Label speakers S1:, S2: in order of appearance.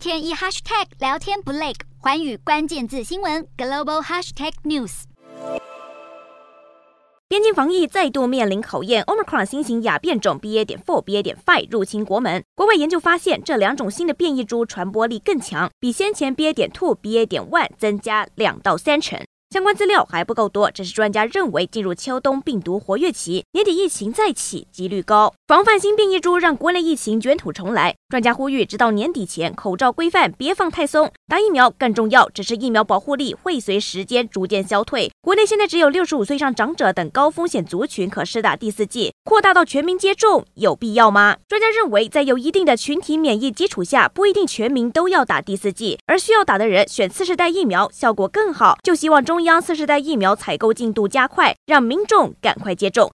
S1: 天一 hashtag 聊天不累，寰宇关键字新闻 global hashtag news。
S2: 边境防疫再度面临考验，Omicron 新型亚变种 BA. 点 four、BA. 点 five 入侵国门。国外研究发现，这两种新的变异株传播力更强，比先前 BA. 点 two、BA. 点 one 增加两到三成。相关资料还不够多，只是专家认为进入秋冬病毒活跃期，年底疫情再起几率高。防范新病一株让国内疫情卷土重来，专家呼吁，直到年底前口罩规范别放太松，打疫苗更重要。只是疫苗保护力会随时间逐渐消退。国内现在只有六十五岁以上长者等高风险族群可施打第四剂，扩大到全民接种有必要吗？专家认为，在有一定的群体免疫基础下，不一定全民都要打第四剂，而需要打的人选次世代疫苗效果更好。就希望中央次世代疫苗采购进度加快，让民众赶快接种。